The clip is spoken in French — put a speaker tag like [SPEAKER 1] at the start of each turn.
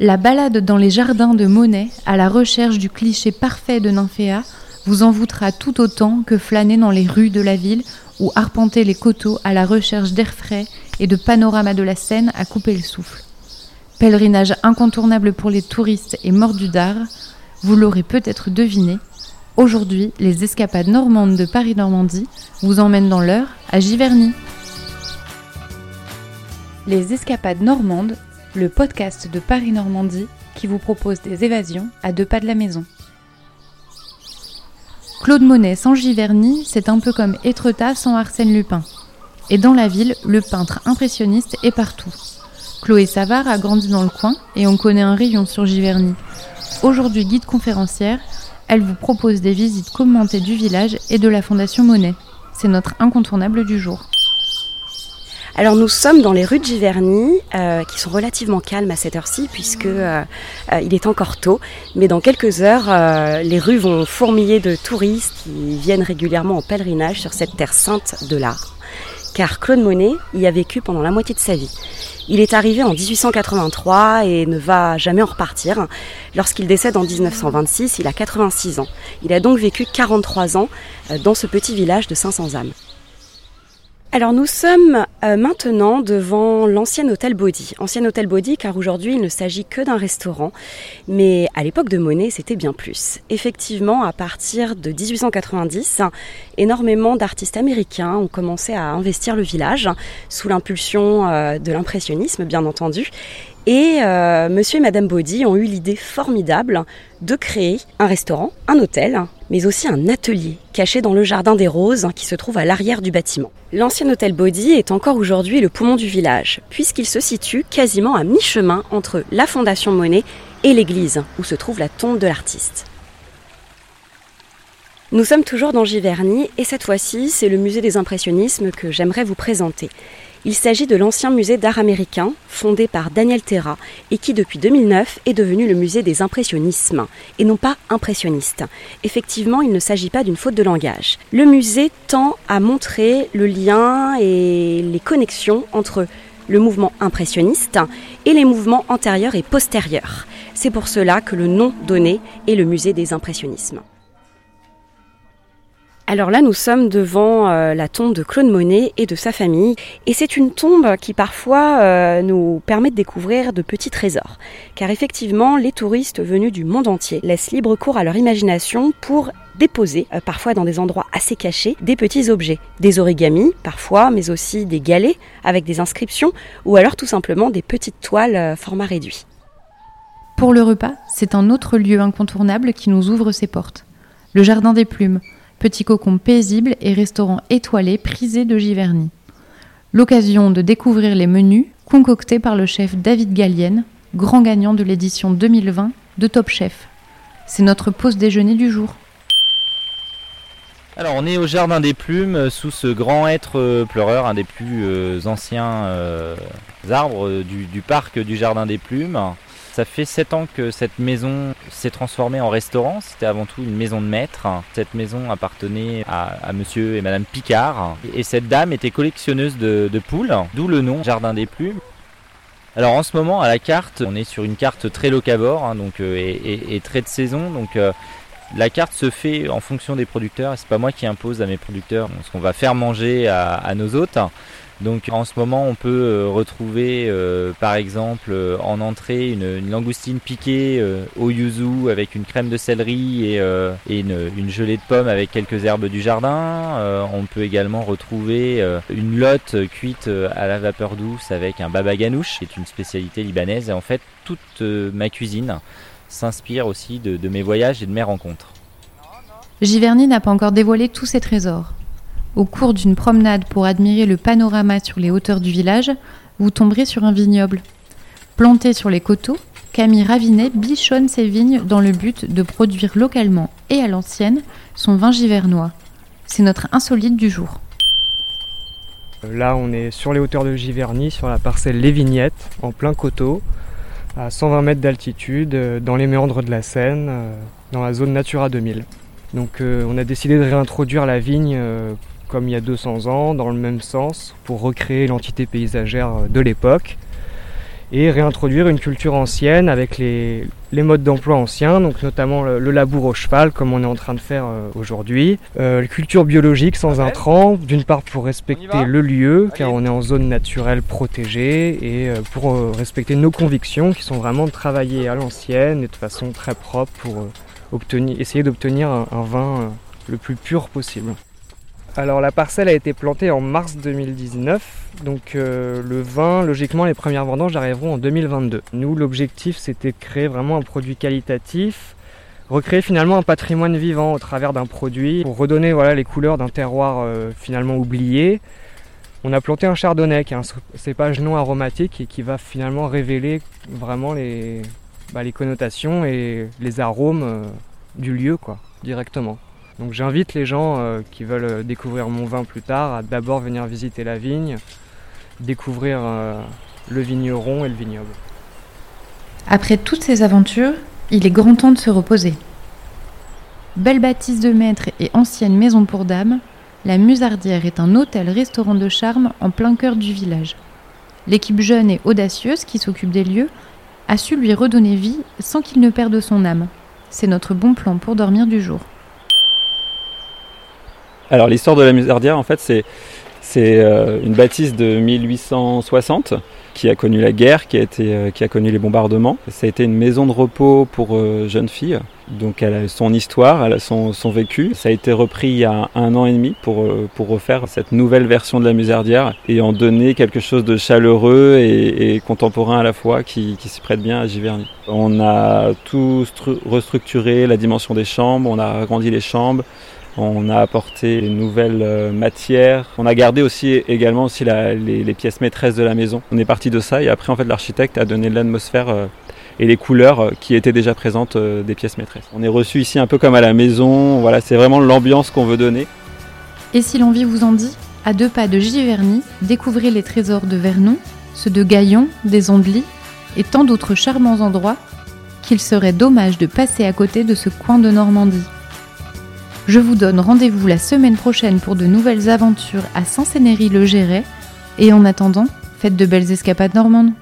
[SPEAKER 1] La balade dans les jardins de Monet, à la recherche du cliché parfait de Nymphéa, vous envoûtera tout autant que flâner dans les rues de la ville ou arpenter les coteaux à la recherche d'air frais et de panoramas de la Seine à couper le souffle. Pèlerinage incontournable pour les touristes et mordus d'art, vous l'aurez peut-être deviné, aujourd'hui les escapades normandes de Paris-Normandie vous emmènent dans l'heure à Giverny. Les escapades normandes le podcast de Paris-Normandie qui vous propose des évasions à deux pas de la maison. Claude Monet sans Giverny, c'est un peu comme Étretat sans Arsène Lupin. Et dans la ville, le peintre impressionniste est partout. Chloé Savard a grandi dans le coin et on connaît un rayon sur Giverny. Aujourd'hui guide conférencière, elle vous propose des visites commentées du village et de la Fondation Monet. C'est notre incontournable du jour.
[SPEAKER 2] Alors nous sommes dans les rues de Giverny, euh, qui sont relativement calmes à cette heure-ci, puisque euh, euh, il est encore tôt. Mais dans quelques heures, les rues vont fourmiller de touristes qui viennent régulièrement en pèlerinage sur cette terre sainte de l'art. Car Claude Monet y a vécu pendant la moitié de sa vie. Il est arrivé en 1883 et ne va jamais en repartir. Lorsqu'il décède en 1926, il a 86 ans. Il a donc vécu 43 ans dans ce petit village de 500 âmes. Alors nous sommes euh, maintenant devant l'ancien hôtel Body. Ancien hôtel Body car aujourd'hui il ne s'agit que d'un restaurant, mais à l'époque de Monet c'était bien plus. Effectivement, à partir de 1890, énormément d'artistes américains ont commencé à investir le village sous l'impulsion euh, de l'impressionnisme bien entendu. Et euh, monsieur et madame Body ont eu l'idée formidable de créer un restaurant, un hôtel, mais aussi un atelier caché dans le jardin des roses qui se trouve à l'arrière du bâtiment. L'ancien hôtel Body est encore aujourd'hui le poumon du village, puisqu'il se situe quasiment à mi-chemin entre la Fondation Monet et l'église, où se trouve la tombe de l'artiste. Nous sommes toujours dans Giverny et cette fois-ci, c'est le musée des impressionnismes que j'aimerais vous présenter. Il s'agit de l'ancien musée d'art américain, fondé par Daniel Terra, et qui depuis 2009 est devenu le musée des impressionnismes, et non pas impressionniste. Effectivement, il ne s'agit pas d'une faute de langage. Le musée tend à montrer le lien et les connexions entre le mouvement impressionniste et les mouvements antérieurs et postérieurs. C'est pour cela que le nom donné est le musée des impressionnismes. Alors là, nous sommes devant euh, la tombe de Claude Monet et de sa famille. Et c'est une tombe qui parfois euh, nous permet de découvrir de petits trésors. Car effectivement, les touristes venus du monde entier laissent libre cours à leur imagination pour déposer, euh, parfois dans des endroits assez cachés, des petits objets. Des origamis, parfois, mais aussi des galets avec des inscriptions, ou alors tout simplement des petites toiles format réduit.
[SPEAKER 1] Pour le repas, c'est un autre lieu incontournable qui nous ouvre ses portes. Le Jardin des Plumes, petit cocon paisible et restaurant étoilé prisé de Giverny. L'occasion de découvrir les menus concoctés par le chef David Gallienne, grand gagnant de l'édition 2020 de Top Chef. C'est notre pause déjeuner du jour.
[SPEAKER 3] Alors on est au Jardin des Plumes sous ce grand être euh, pleureur, un des plus euh, anciens euh, arbres du, parc du Jardin des Plumes. Ça fait 7 ans que cette maison s'est transformée en restaurant. C'était avant tout une maison de maître. Cette maison appartenait à, monsieur et madame Picard. Et cette dame était collectionneuse de, poules, d'où le nom Jardin des Plumes. Alors en ce moment à la carte, on est sur une carte très locavore hein, donc, euh, et, très de saison. Donc euh, la carte se fait en fonction des producteurs. C'est pas moi qui impose à mes producteurs ce qu'on va faire manger à nos hôtes. Donc en ce moment on peut euh, retrouver euh, par exemple euh, en entrée une, langoustine piquée au yuzu avec une crème de céleri et, une, gelée de pommes avec quelques herbes du jardin. on peut également retrouver une lotte cuite à la vapeur douce avec un baba ganouche, qui est une spécialité libanaise. Et en fait toute ma cuisine s'inspire aussi de, de mes voyages et de mes rencontres.
[SPEAKER 1] Giverny n'a pas encore dévoilé tous ses trésors. Au cours d'une promenade pour admirer le panorama sur les hauteurs du village, vous tomberez sur un vignoble. Planté sur les coteaux, Camille Ravinet bichonne ses vignes dans le but de produire localement et à l'ancienne son vin givernois. C'est notre insolite du jour.
[SPEAKER 4] Là, on est sur les hauteurs de Giverny, sur la parcelle Les Vignettes, en plein coteau, à 120 mètres d'altitude, euh, dans les méandres de la Seine, euh, dans la zone Natura 2000. Donc, euh, on a décidé de réintroduire la vigne comme il y a 200 ans, dans le même sens, pour recréer l'entité paysagère de l'époque. et réintroduire une culture ancienne avec les, modes d'emploi anciens, donc notamment le, labour au cheval comme on est en train de faire euh, aujourd'hui, euh, culture biologique sans intrants, d'une part pour respecter le lieu car on est en zone naturelle protégée et euh, pour respecter nos convictions qui sont vraiment de travailler à l'ancienne et de façon très propre pour obtenir, essayer d'obtenir un vin le plus pur possible. Alors la parcelle a été plantée en mars 2019, donc euh, le vin, logiquement les premières vendanges arriveront en 2022. Nous l'objectif c'était de créer vraiment un produit qualitatif, recréer finalement un patrimoine vivant au travers d'un produit pour redonner voilà, les couleurs d'un terroir euh, finalement oublié. On a planté un chardonnay qui est un cépage non aromatique et qui va finalement révéler vraiment les, bah, connotations et les arômes euh, du lieu quoi, directement. Donc j'invite les gens euh, qui veulent euh, découvrir mon vin plus tard à d'abord venir visiter la vigne, découvrir euh, le vigneron et le vignoble.
[SPEAKER 1] Après toutes ces aventures, il est grand temps de se reposer. Belle bâtisse de maître et ancienne maison pour dames, la Musardière est un hôtel-restaurant de charme en plein cœur du village. L'équipe jeune et audacieuse qui s'occupe des lieux a su lui redonner vie sans qu'il ne perde son âme. C'est notre bon plan pour dormir du jour.
[SPEAKER 5] Alors l'histoire de la Musardière, en fait, c'est euh, une bâtisse de 1860 qui a connu la guerre, qui a, été, euh, qui a connu les bombardements. Ça a été une maison de repos pour euh, jeunes filles. Donc elle a son histoire, elle a son, vécu. Ça a été repris il y a un an et demi pour, pour refaire cette nouvelle version de la Musardière et en donner quelque chose de chaleureux et, contemporain à la fois qui, qui s'y prête bien à Giverny. On a tout restructuré, la dimension des chambres, on a agrandi les chambres, on a apporté des nouvelles euh, matières. On a gardé aussi également aussi les, pièces maîtresses de la maison. On est parti de ça et après en fait l'architecte a donné l'atmosphère euh, et les couleurs euh, qui étaient déjà présentes des pièces maîtresses. On est reçu ici un peu comme à la maison. Voilà, c'est vraiment l'ambiance qu'on veut donner.
[SPEAKER 1] Et si l'envie vous en dit, à deux pas de Giverny, découvrez les trésors de Vernon, ceux de Gaillon, des Ondelis et tant d'autres charmants endroits qu'il serait dommage de passer à côté de ce coin de Normandie. Je vous donne rendez-vous la semaine prochaine pour de nouvelles aventures à Saint-Sénéry-le-Géret. Et en attendant, faites de belles escapades normandes.